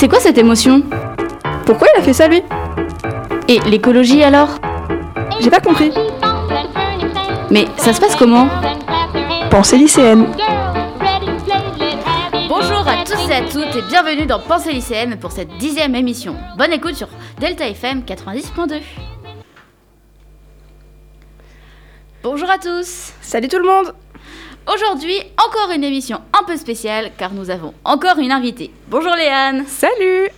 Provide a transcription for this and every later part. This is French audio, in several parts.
C'est quoi cette émotion Pourquoi il a fait ça lui Et l'écologie alors J'ai pas compris. Mais ça se passe comment Pensée lycéenne. Bonjour à tous et à toutes et bienvenue dans Pensée lycéenne pour cette dixième émission. Bonne écoute sur Delta FM 90.2. Bonjour à tous Salut tout le monde Aujourd'hui, encore une émission un peu spéciale car nous avons encore une invitée. Bonjour Léane Salut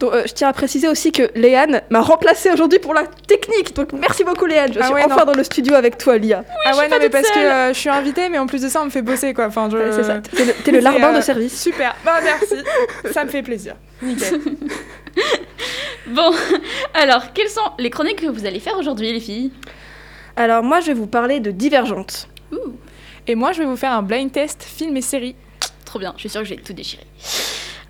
donc, euh, je tiens à préciser aussi que Léane m'a remplacée aujourd'hui pour la technique. Donc merci beaucoup Léane, je Ah suis ouais, enfin non. dans le studio avec toi Lia. ah ouais, non, mais parce que euh, je suis invitée, mais en plus de ça, on me fait bosser quoi. Enfin, je... Ouais, c'est ça, t'es le, t'es le C'est, larbin euh, de service. Super, bah merci, ça me fait plaisir. Nickel. Bon, alors, quelles sont les chroniques que vous allez faire aujourd'hui les filles? Alors moi je vais vous parler de Divergente. Et moi, je vais vous faire un blind test film et série. Trop bien, je suis sûre que je vais tout déchirer.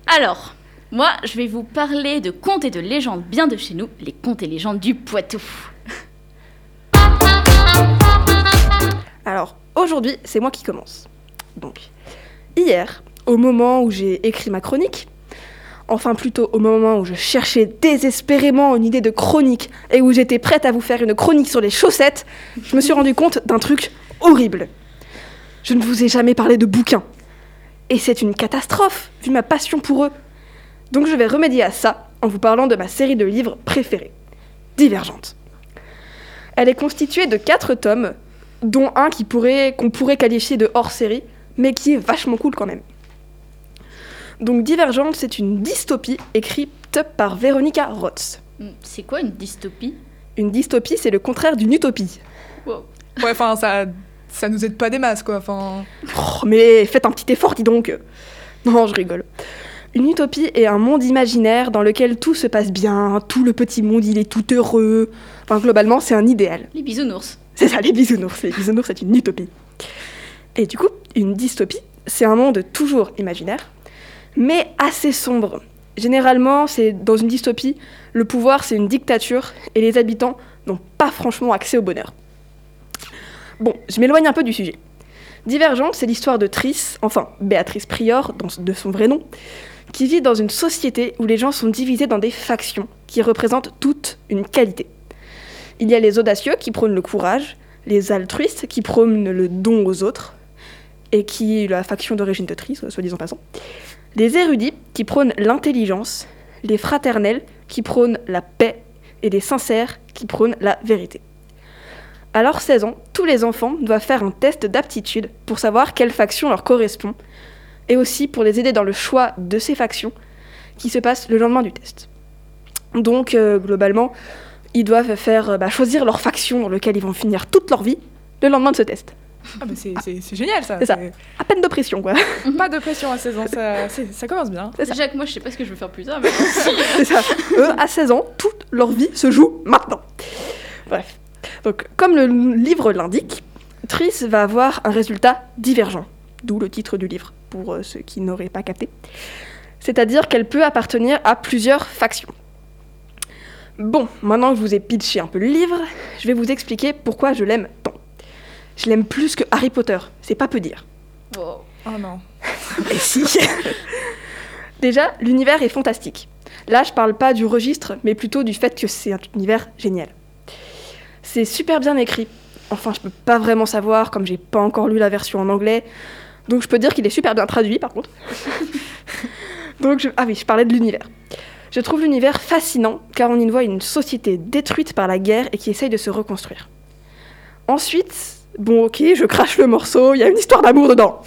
Alors, moi, je vais vous parler de contes et de légendes bien de chez nous, les contes et légendes du Poitou. Alors aujourd'hui c'est moi qui commence. Donc hier, au moment où j'ai écrit ma chronique, enfin plutôt au moment où je cherchais désespérément une idée de chronique et où j'étais prête à vous faire une chronique sur les chaussettes, je me suis rendu compte d'un truc horrible. Je ne vous ai jamais parlé de bouquins. Et c'est une catastrophe, vu ma passion pour eux. Donc je vais remédier à ça en vous parlant de ma série de livres préférée, Divergente. Elle est constituée de quatre tomes, dont un qui pourrait, qu'on pourrait qualifier de hors-série, mais qui est vachement cool quand même. Donc Divergente, c'est une dystopie écrite par Veronica Roth. Hmm, C'est quoi une dystopie? Une dystopie, c'est le contraire d'une utopie. Ouais, enfin, ça, ça nous aide pas des masses quoi. Enfin, Oh, mais faites un petit effort, dis donc. Non, je rigole. Une utopie est un monde imaginaire dans lequel tout se passe bien, tout le petit monde il est tout heureux. Enfin, globalement, c'est un idéal. Les bisounours. C'est ça, les bisounours. Les bisounours, c'est une utopie. Et du coup, une dystopie, c'est un monde toujours imaginaire, mais assez sombre. Généralement, c'est dans une dystopie, le pouvoir, c'est une dictature, et les habitants n'ont pas franchement accès au bonheur. Bon, je m'éloigne un peu du sujet. Divergente, c'est l'histoire de Triss, enfin Béatrice Prior, de son vrai nom, qui vit dans une société où les gens sont divisés dans des factions qui représentent toutes une qualité. Il y a les audacieux qui prônent le courage, les altruistes qui prônent le don aux autres, et qui la faction d'origine de Triss, soit disant passant. Les érudits qui prônent l'intelligence, les fraternels qui prônent la paix, et les sincères qui prônent la vérité. À leurs 16 ans, tous les enfants doivent faire un test d'aptitude pour savoir quelle faction leur correspond, et aussi pour les aider dans le choix de ces factions qui se passe le lendemain du test. Donc, euh, globalement, ils doivent faire euh, bah, choisir leur faction dans laquelle ils vont finir toute leur vie le lendemain de ce test. ah, c'est, génial ça. C'est ça. À peine de pression, quoi. Pas de pression à 16 ans, ça, commence bien. C'est ça. Que moi, je sais pas ce que je veux faire plus tard, mais C'est ça. Eux, à 16 ans, toute leur vie se joue maintenant. Bref. Donc, comme le livre l'indique, Triss va avoir un résultat divergent. D'où le titre du livre, pour euh, ceux qui n'auraient pas capté. C'est-à-dire qu'elle peut appartenir à plusieurs factions. Bon, maintenant que je vous ai pitché un peu le livre, je vais vous expliquer pourquoi je l'aime tant. Je l'aime plus que Harry Potter, c'est pas peu dire. Wow. Oh non. Et si Déjà, l'univers est fantastique. Là, je parle pas du registre, mais plutôt du fait que c'est un univers génial. C'est super bien écrit. Enfin, je peux pas vraiment savoir, comme j'ai pas encore lu la version en anglais. Donc, je peux dire qu'il est super bien traduit, par contre. Donc, je... ah oui, je parlais de l'univers. Je trouve l'univers fascinant, car on y voit une société détruite par la guerre et qui essaye de se reconstruire. Ensuite, bon, ok, je crache le morceau, il y a une histoire d'amour dedans.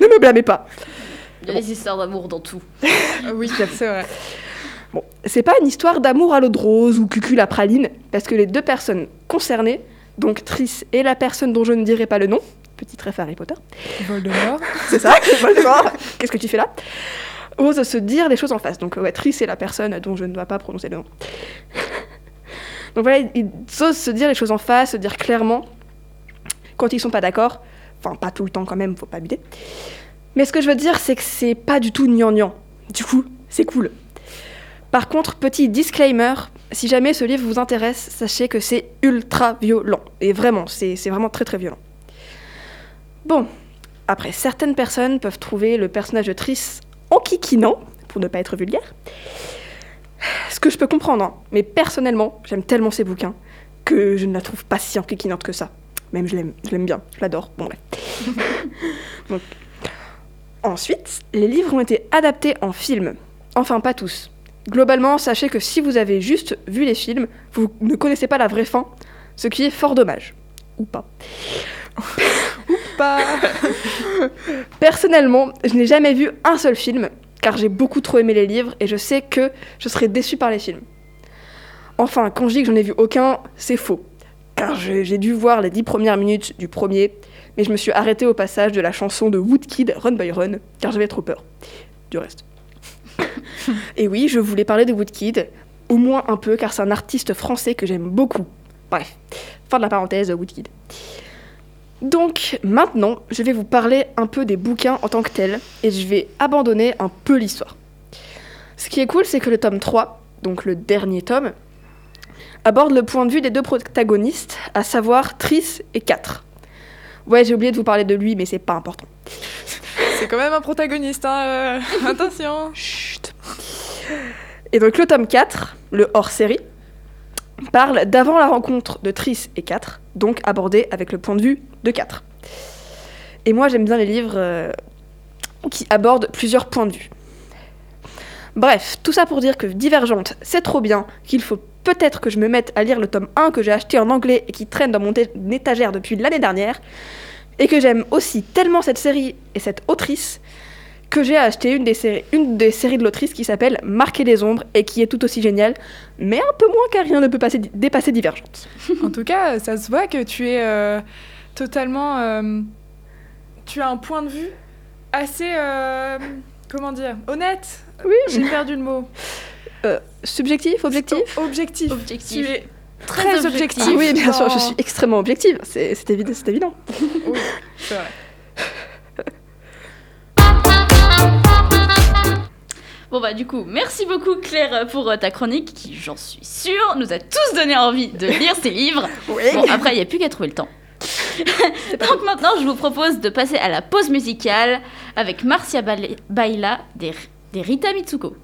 Ne me blâmez pas. Il y a des histoires d'amour dans tout. Oui, c'est vrai. Bon, c'est pas une histoire d'amour à l'eau de rose ou cucul à praline, parce que les deux personnes concernées, donc Triss et la personne dont je ne dirai pas le nom, petit ref Harry Potter, Voldemort. c'est ça, Voldemort, qu'est-ce que tu fais là? Osent se dire les choses en face. Donc ouais, Triss est la personne dont je ne dois pas prononcer le nom. donc voilà, ils osent se dire les choses en face, se dire clairement quand ils sont pas d'accord. Enfin, pas tout le temps quand même, faut pas abuser. Mais ce que je veux dire, c'est que c'est pas du tout gnangnan. Du coup, c'est cool. Par contre, petit disclaimer, si jamais ce livre vous intéresse, sachez que c'est ultra violent. Et vraiment, c'est vraiment très très violent. Bon, après, certaines personnes peuvent trouver le personnage de Triss enquiquinant, pour ne pas être vulgaire. Ce que je peux comprendre, hein, mais personnellement, j'aime tellement ces bouquins que je ne la trouve pas si enquiquinante que ça. Même je l'aime, je l'aime bien, je l'adore. Bon bref. Donc, ensuite, les livres ont été adaptés en film. Enfin, pas tous. Globalement, sachez que si vous avez juste vu les films, vous ne connaissez pas la vraie fin, ce qui est fort dommage. Ou pas. Pas. Personnellement, je n'ai jamais vu un seul film, car j'ai beaucoup trop aimé les livres et je sais que je serai déçue par les films. Enfin, quand je dis que j'en ai vu aucun, c'est faux. Car j'ai dû voir les dix premières minutes du premier, mais je me suis arrêtée au passage de la chanson de Woodkid, Run by Run, car j'avais trop peur. Du reste. et oui, je voulais parler de Woodkid, au moins un peu, car c'est un artiste français que j'aime beaucoup. Bref, fin de la parenthèse, Woodkid. Donc maintenant, je vais vous parler un peu des bouquins en tant que tels et je vais abandonner un peu l'histoire. Ce qui est cool, c'est que le tome 3, donc le dernier tome, aborde le point de vue des deux protagonistes, à savoir Triss et 4. Ouais, j'ai oublié de vous parler de lui, mais c'est pas important. C'est quand même un protagoniste, hein. euh, Attention. Chut. Et donc le tome 4, le hors-série, parle d'avant la rencontre de Triss et 4, donc abordé avec le point de vue de 4. Et moi j'aime bien les livres euh, qui abordent plusieurs points de vue. Bref, tout ça pour dire que Divergente, c'est trop bien, qu'il faut peut-être que je me mette à lire le tome 1 que j'ai acheté en anglais et qui traîne dans mon étagère depuis l'année dernière, et que j'aime aussi tellement cette série et cette autrice que j'ai acheté une des séries, une des séries de l'autrice qui s'appelle Marquer les ombres et qui est tout aussi géniale, mais un peu moins car rien ne peut passer, dépasser Divergente. En tout cas, ça se voit que tu es euh, totalement. euh, tu as un point de vue assez. euh, comment dire Honnête Oui. J'ai perdu le mot. Subjectif, objectif? Objectif. Objectif. Tu es Très très objectif. objectif. Oui, bien sûr, je dans- suis extrêmement objective, c'est c'est évident. c'est évident. Oui, c'est vrai. Bon bah du coup, merci beaucoup Claire pour euh, ta chronique qui, j'en suis sûre, nous a tous donné envie de lire ces livres. Oui. Bon, après, il n'y a plus qu'à trouver le temps. Donc maintenant, je vous propose de passer à la pause musicale avec Marcia Baila des, des Rita Mitsuko.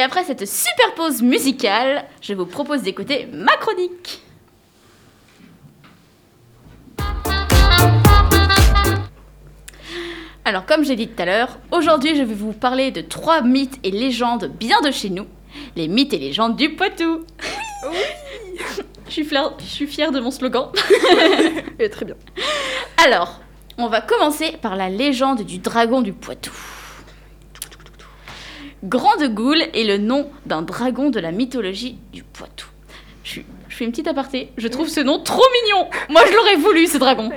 Et après cette super pause musicale, je vous propose d'écouter ma chronique. Alors, comme j'ai dit tout à l'heure, aujourd'hui je vais vous parler de trois mythes et légendes bien de chez nous. Les mythes et légendes du Poitou. je, suis fière, je suis fière de mon slogan. Et très bien. Alors, on va commencer par la légende du dragon du Poitou. Grande Goule est le nom d'un dragon de la mythologie du Poitou. Je, suis- je fais une petite aparté. Je trouve ce nom trop mignon. Moi, je l'aurais voulu, ce dragon.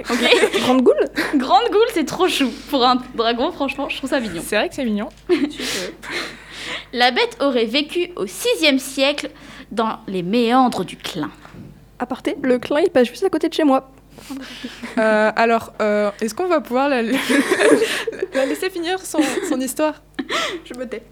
Grande goule Grande Goule, c'est trop chou. Pour un dragon, franchement, je trouve ça mignon. C'est vrai que c'est mignon. La bête aurait vécu au 6e siècle dans les méandres du Clin. Aparté, le clin il passe juste à côté de chez moi. Euh, alors, euh, est-ce qu'on va pouvoir la, la laisser finir son, son histoire? Je me tais.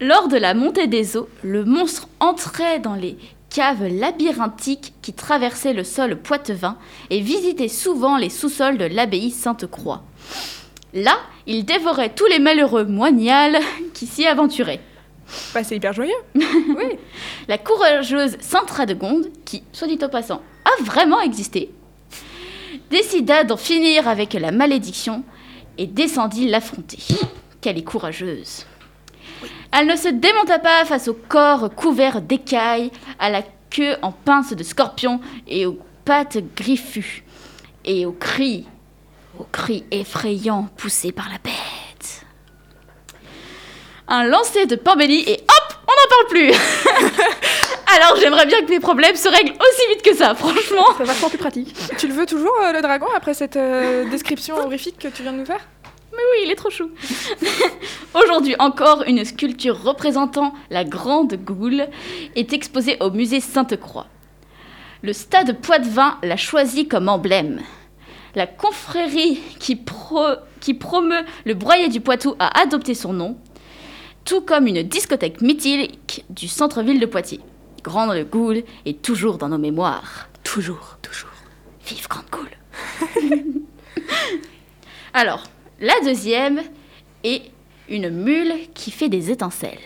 Lors de la montée des eaux, le monstre entrait dans les caves labyrinthiques qui traversaient le sol poitevin et visitait souvent les sous-sols de l'abbaye Sainte-Croix. Là, il dévorait tous les malheureux moignals qui s'y aventuraient. Bah, c'est hyper joyeux. La courageuse Sainte Radegonde, qui, soit dit au passant, a vraiment existé, décida d'en finir avec la malédiction et descendit l'affronter. Qu'elle est courageuse. Elle ne se démonta pas face au corps couvert d'écailles, à la queue en pince de scorpion et aux pattes griffues, et aux cris, aux cris effrayants poussés par la bête. Un lancer de Pambelli et hop, on n'en parle plus Alors j'aimerais bien que mes problèmes se règlent aussi vite que ça, franchement. C'est vachement plus pratique. Tu le veux toujours, euh, le dragon, après cette euh, description horrifique que tu viens de nous faire? Oui, il est trop chou. Aujourd'hui encore, une sculpture représentant la Grande Goule est exposée au musée Sainte-Croix. Le stade Poitevin l'a choisi comme emblème. La confrérie qui, pro- qui promeut le broyer du Poitou a adopté son nom, tout comme une discothèque mythique du centre-ville de Poitiers. Grande le Goule est toujours dans nos mémoires. Toujours, toujours. Vive Grande Goule Alors, la deuxième est une mule qui fait des étincelles.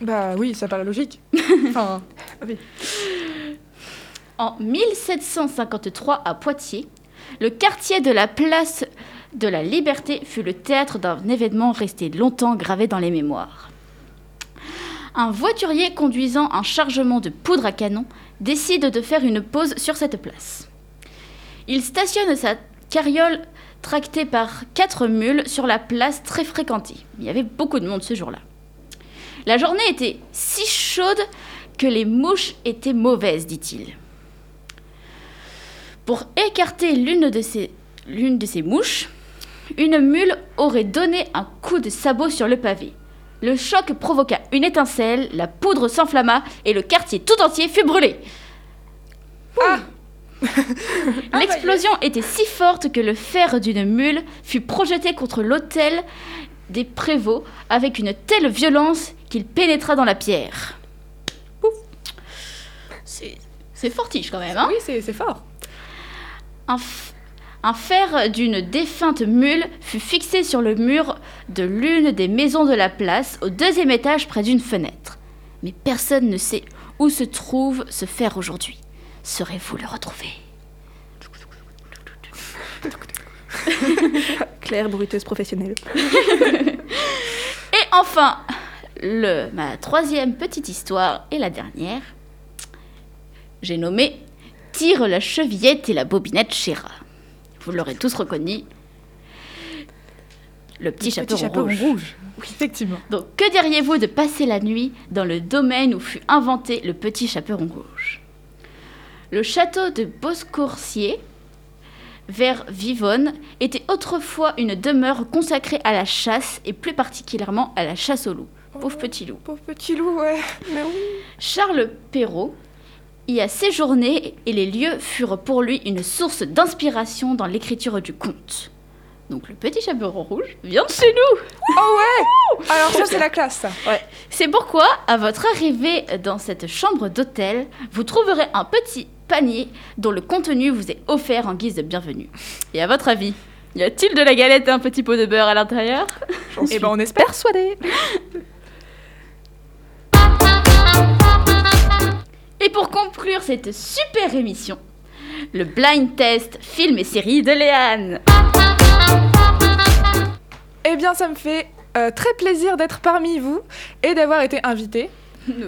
Bah oui, ça paraît logique. enfin, En 1753 à Poitiers, le quartier de la place de la Liberté fut le théâtre d'un événement resté longtemps gravé dans les mémoires. Un voiturier conduisant un chargement de poudre à canon décide de faire une pause sur cette place. Il stationne sa carriole tractée par quatre mules sur la place très fréquentée. Il y avait beaucoup de monde ce jour-là. La journée était si chaude que les mouches étaient mauvaises, dit-il. Pour écarter l'une de ces, l'une de ces mouches, une mule aurait donné un coup de sabot sur le pavé. Le choc provoqua une étincelle, la poudre s'enflamma et le quartier tout entier fut brûlé. L'explosion était si forte que le fer d'une mule fut projeté contre l'hôtel des prévôts avec une telle violence qu'il pénétra dans la pierre. Pouf. C'est fortiche quand même, hein oui, c'est fort. un fer d'une défunte mule fut fixé sur le mur de l'une des maisons de la place, au deuxième étage près d'une fenêtre. Mais personne ne sait où se trouve ce fer aujourd'hui. Saurez-vous le retrouver? Claire, bruiteuse professionnelle. Et enfin, le, ma troisième petite histoire et la dernière, j'ai nommé Tire la chevillette et la bobinette Chéra. Vous l'aurez tous reconnu. Le petit chapeau rouge. Oui, effectivement. Donc, que diriez-vous de passer la nuit dans le domaine où fut inventé le petit chaperon rouge? Le château de Boscourcier, vers Vivonne, était autrefois une demeure consacrée à la chasse et plus particulièrement à la chasse au loup. Pauvre petit loup. Pauvre petit loup, ouais. Mais oui. Charles Perrault y a séjourné et les lieux furent pour lui une source d'inspiration dans l'écriture du conte. Donc le petit chaperon rouge vient de chez nous Oh ouais Alors ça, c'est la classe, ça. C'est pourquoi, à votre arrivée dans cette chambre d'hôtel, vous trouverez un petit panier dont le contenu vous est offert en guise de bienvenue. Et à votre avis, y a-t-il de la galette et un petit pot de beurre à l'intérieur? J'en Eh suis ben, on espère. persuadée. Et pour conclure cette super émission, le blind test film et série de Léane. Eh bien, ça me fait euh, très plaisir d'être parmi vous et d'avoir été invité.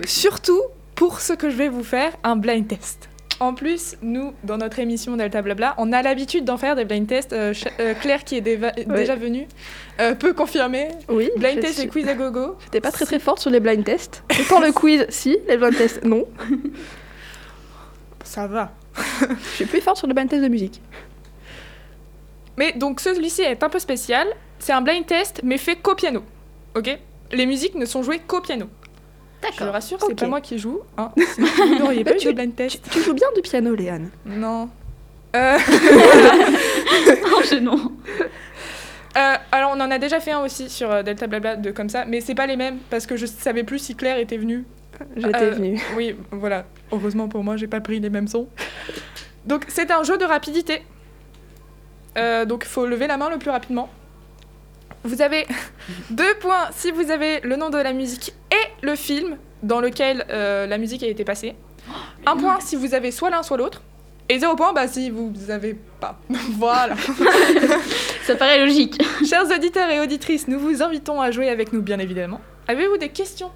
Surtout pour ce que je vais vous faire, un blind test. En plus, nous, dans notre émission Delta Blabla, on a l'habitude d'en faire des blind tests. Euh, euh, Claire, qui est déjà venue, euh, peut confirmer. Oui. Blind test suis- et quiz à gogo. J'étais pas très très forte sur les blind tests. Autant le quiz, si. Les blind tests, non. Ça va. Je suis plus forte sur les blind tests de musique. Mais donc, celui-ci est un peu spécial. C'est un blind test, mais fait qu'au piano. Ok? Les musiques ne sont jouées qu'au piano. Je D'accord. rassure, c'est pas moi qui joue. Hein. Vous n'auriez pas eu de blind test. Tu joues bien du piano, Léane. Non. Euh, Oh, je non. euh, alors, on en a déjà fait un aussi sur euh, Delta Blabla de comme ça, mais c'est pas les mêmes parce que je savais plus si Claire était venue. J'étais Euh, venue. Oui, voilà. Heureusement pour moi, j'ai pas pris les mêmes sons. Donc, c'est un jeu de rapidité. Euh, donc, il faut lever la main le plus rapidement. Vous avez deux points si vous avez le nom de la musique et le film dans lequel euh, la musique a été passée. Un point si vous avez soit l'un soit l'autre. Et zéro point bah, si vous avez pas. voilà. Ça paraît logique. Chers auditeurs et auditrices, nous vous invitons à jouer avec nous, bien évidemment. Avez-vous des questions?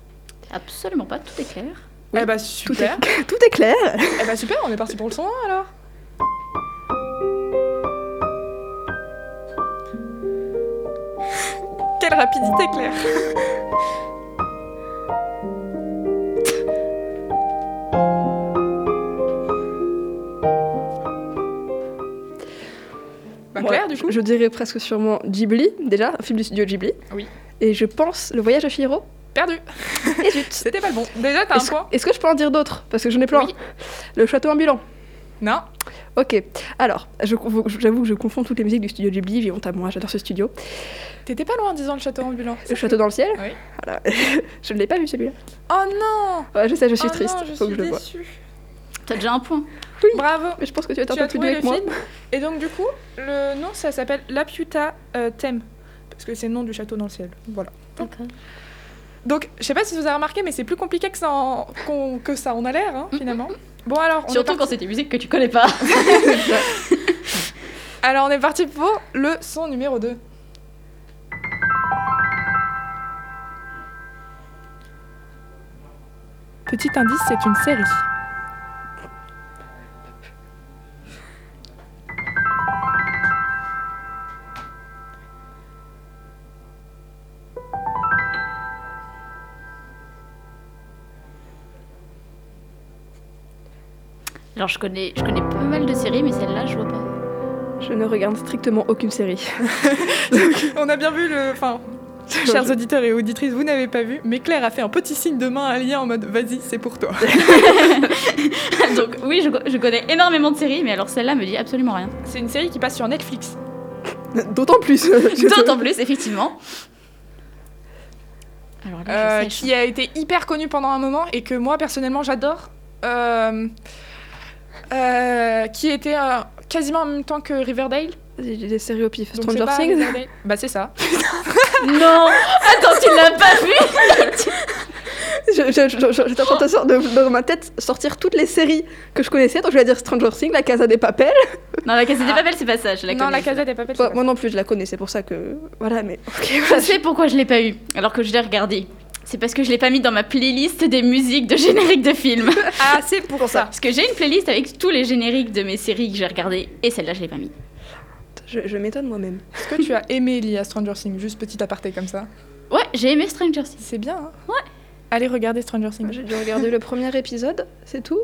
Absolument pas, tout est clair. Oui, Eh bah Tout super. est, tout est clair. Eh bah super, on est parti pour le son alors. Quelle rapidité, Claire. Du coup Je dirais presque sûrement Ghibli, déjà, un film du studio Ghibli. Oui. Et je pense Le Voyage à Chihiro. Perdu. C'était pas le bon. Déjà, t'as un Est-ce point est-ce que je peux en dire d'autres? Parce que j'en ai plein. Oui. Le château ambulant. Non Ok, alors, j'avoue que je confonds toutes les musiques du studio Ghibli, j'ai honte à moi, j'adore ce studio. T'étais pas loin en disant le château ambulant. Le château dans le ciel? Oui. Voilà. je ne l'ai pas vu celui-là. Oh non Ouais, je sais, je suis Oh triste, non, je faut suis que je le voie. T'as déjà un point. Bravo Mais je pense que tu vas être Tu un as peu plus trouvé doué le que moi. film Et donc du coup, le nom ça s'appelle Laputa euh, Thème. Parce que c'est le nom du château dans le ciel. Voilà. D'accord. Donc, je sais pas si vous avez remarqué, mais c'est plus compliqué que ça en, qu'on- que ça en a l'air, hein, finalement. Bon, alors, on Surtout parti- quand c'est des musiques que tu connais pas. alors, on est parti pour le son numéro 2. Petit indice, c'est une série. Je connais, je connais pas mal de séries, mais celle-là, je vois pas. Je ne regarde strictement aucune série. On a bien vu le. Enfin, chers auditeurs et auditrices, vous n'avez pas vu, mais Claire a fait un petit signe de main à lien en mode vas-y, c'est pour toi. Donc oui, je, je connais énormément de séries, mais alors celle-là me dit absolument rien. C'est une série qui passe sur Netflix. D'autant plus. D'autant plus, effectivement. Alors là, euh, qui a été hyper connue pendant un moment et que moi personnellement j'adore. Euh, euh, qui était euh, quasiment en même temps que Riverdale. J'ai des séries au pif. Donc Stranger Things. Bah c'est ça. Non Attends, tu l'as pas vu? Je- je- je- je- J'étais en train de, dans ma tête sortir toutes les séries que je connaissais. Donc je vais dire Stranger Things, La Casa des Papel. Non, la Casa des Papel, c'est pas ça, je la non, la Casa des Papel. Moi, c'est moi non plus, je la connais, c'est pour ça que. Voilà, mais. Ok, Je voilà. sais pourquoi je l'ai pas eu, alors que je l'ai regardé. C'est parce que je l'ai pas mis dans ma playlist des musiques de génériques de films. Ah, c'est pour ça. Parce que j'ai une playlist avec tous les génériques de mes séries que j'ai regardées, et celle-là, je l'ai pas mis. Je, je m'étonne moi-même. Est-ce que tu as aimé Lia Stranger Things? Juste petit aparté comme ça. Ouais, j'ai aimé Stranger Things. C'est bien, hein Ouais. Allez regarder Stranger Things. J'ai dû regarder le premier épisode, c'est tout.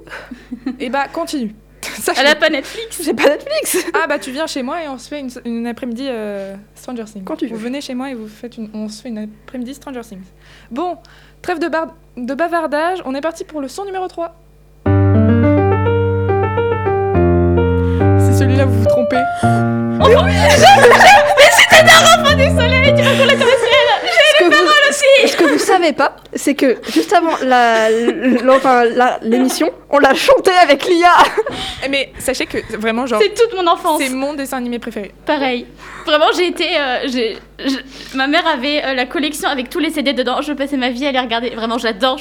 Et bah continue. Ça, Elle a pas Netflix J'ai pas Netflix. Ah bah tu viens chez moi et on se fait une, une après-midi euh, Stranger Things. Quand tu Vous veux. venez chez moi et vous faites une, on se fait une après-midi Stranger Things. Bon, trêve de, bar- de bavardage, on est parti pour le son numéro 3. Si celui-là vous vous trompez. Ce que, savez pas, c'est que juste avant la- l'émission, on l'a chanté avec l'IA. Eh, Mais sachez que vraiment genre C'est toute mon enfance. c'est mon dessin animé préféré. Pareil. Vraiment, j'ai été. euh, j'ai- ma mère avait euh, la collection avec tous les CD dedans. Je passais ma vie à les regarder. Vraiment, j'adore.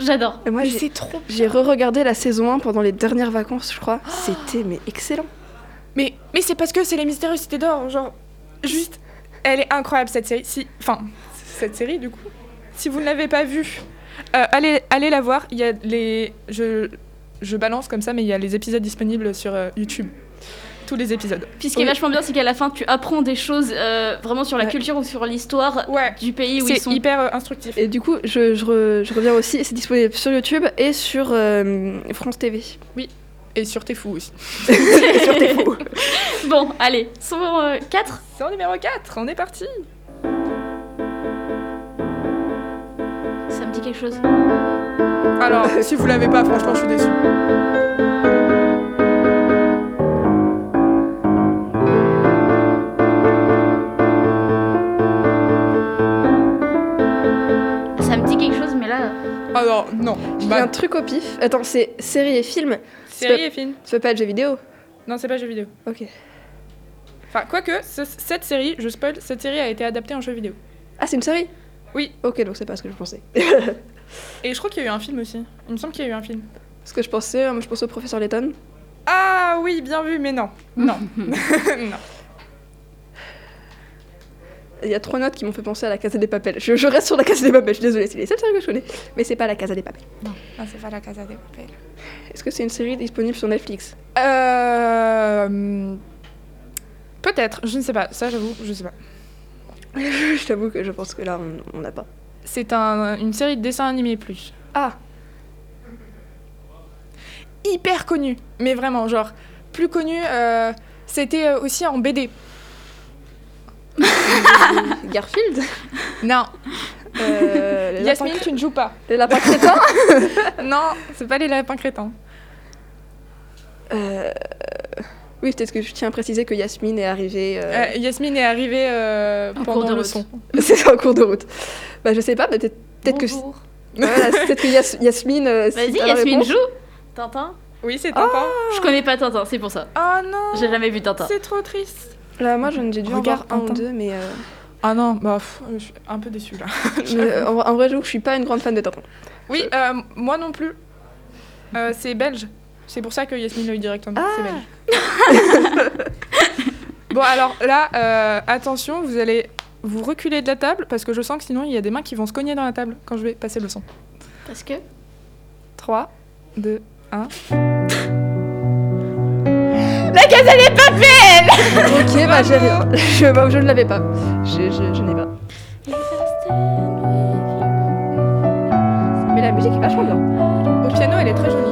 J'adore. Et moi, c'est trop j'ai re-regardé la saison 1 pendant les dernières vacances, je crois. C'était mais excellent. Mais, mais c'est parce que c'est les mystérieux cités d'or, genre juste elle est incroyable cette série. Si enfin cette série du coup. Si vous ne l'avez pas vue, euh, allez allez la voir, il y a les je je balance comme ça mais il y a les épisodes disponibles sur euh, YouTube. Tous les épisodes. Puis ce qui est Oui. vachement bien, c'est qu'à la fin, tu apprends des choses euh, vraiment sur la Ouais. culture ou sur l'histoire Ouais. du pays où ils C'est sont. hyper euh, instructif. Et du coup, je, je re- je reviens aussi, c'est disponible sur YouTube et sur euh, France TV. Et sur T'es fou aussi. sur tes fous. Bon, allez, son 4. C'est en numéro 4, on est parti. Me dit quelque chose. Alors, si vous l'avez pas, franchement, je suis déçue. Ça me dit quelque chose, mais là. Alors, non. J'ai Bah, un truc au pif. Attends, c'est série et film. série et film. Ça peut pas être jeu vidéo Non, c'est pas jeu vidéo. Ok. Enfin, quoique, ce- cette série, je spoil, cette série a été adaptée en jeu vidéo. Ah, c'est une série? Oui. Ok, donc c'est pas ce que je pensais. Et je crois qu'il y a eu un film aussi. Il me semble qu'il y a eu un film. Ce que je pensais, euh, je pensais au professeur Layton. Ah oui, bien vu, mais non. Non. non. Il y a trois notes qui m'ont fait penser à la Casa des Papels. Je, je reste sur la Casa des Papels, je suis désolée, c'est les seules séries que je connais. Mais c'est pas la Casa des Papels. Ah, c'est pas la Casa des Papel. Est-ce que c'est une série disponible sur Netflix? Euh... Peut-être, je ne sais pas. Ça, j'avoue, je sais pas. Je t'avoue que je pense que là, on- n'a pas. C'est un, une série de dessins animés plus. Ah Hyper connue, mais vraiment, genre, plus connue, euh, c'était euh, aussi en BD. Garfield? Non, euh, Yasmine, tu ne joues pas. les lapins crétins? Non, c'est pas les lapins crétins. Euh, Oui, peut-être que je tiens à préciser que Yasmine est arrivée. euh, Euh, Yasmine est arrivée euh, En pendant cours de le route. son. C'est en cours de route. Bah, je sais pas, peut-être peut-être que, Bonjour. voilà, peut-être que Yas- Yasmine. euh, Vas-y, Yasmine, joue. Tintin Oui, c'est Tintin. Je connais pas Tintin, c'est pour ça. Oh non J'ai jamais vu Tintin. C'est trop triste. Là, moi, j'ai dû en voir un ou deux, mais. euh, Ah non, bah, pff, je suis un peu déçue là. mais, en, vrai, je suis pas une grande fan de Tintin. Oui, euh, moi non plus. Euh, c'est belge. C'est pour ça que Yasmine l'a eu directement. C'est belge. bon, alors là, euh, attention, vous allez vous reculer de la table parce que je sens que sinon il y a des mains qui vont se cogner dans la table quand je vais passer le son. Parce que 3, 2, 1. La Casa des Papel ok, bah, j'ai rien. Je, bah, je ne l'avais pas. Je, je, je n'ai pas. Mais la musique est vachement bien. Au piano, elle est très jolie.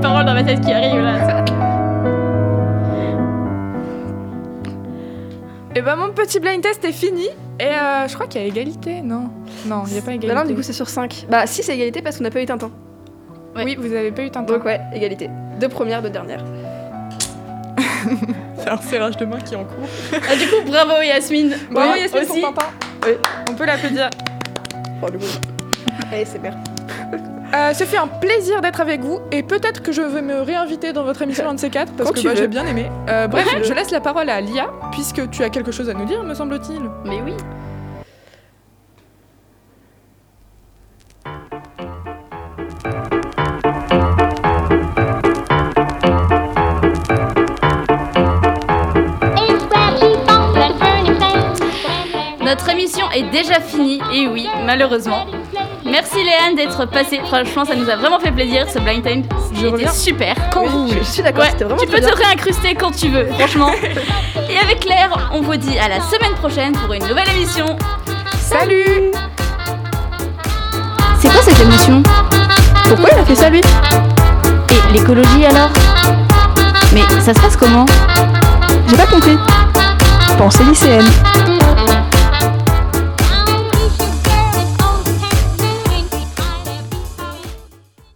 Les paroles dans ma tête qui arrivent là. Et bah, mon petit blind test est fini. Et euh, je crois qu'il y a égalité, non Non, il n'y a pas égalité. Bah, non, du coup, c'est sur 5. Bah, si, c'est égalité parce qu'on n'a pas eu Tintin. Ouais. Oui, vous avez pas eu Tintin. Donc, ouais, égalité. Deux premières, deux dernières. C'est un serrage de main qui est en cours. Ah, du coup, bravo Yasmine. Bravo Oui, Yasmine aussi. pour Tintin. Oui. On peut l'applaudir. Oh, du coup. Allez, c'est bien. Euh, ce fait un plaisir d'être avec vous et peut-être que je vais me réinviter dans votre émission un de ces quatre parce Quand que tu bah, j'ai bien aimé. Euh, bref, je laisse la parole à Lia puisque tu as quelque chose à nous dire, me semble-t-il. Mais oui. Notre émission est déjà finie, et oui, malheureusement. Léane d'être passée. Franchement, ça nous a vraiment fait plaisir. Ce blind time, c'était super. quand Oui, vous je suis d'accord, Ouais, c'était vraiment tu peux bien. te réincruster quand tu veux, franchement. Et avec Claire, on vous dit à la semaine prochaine pour une nouvelle émission. Salut C'est quoi cette émission Pourquoi il a fait ça, lui? Et l'écologie alors? Mais ça se passe comment? J'ai pas compris. Pensée lycéenne.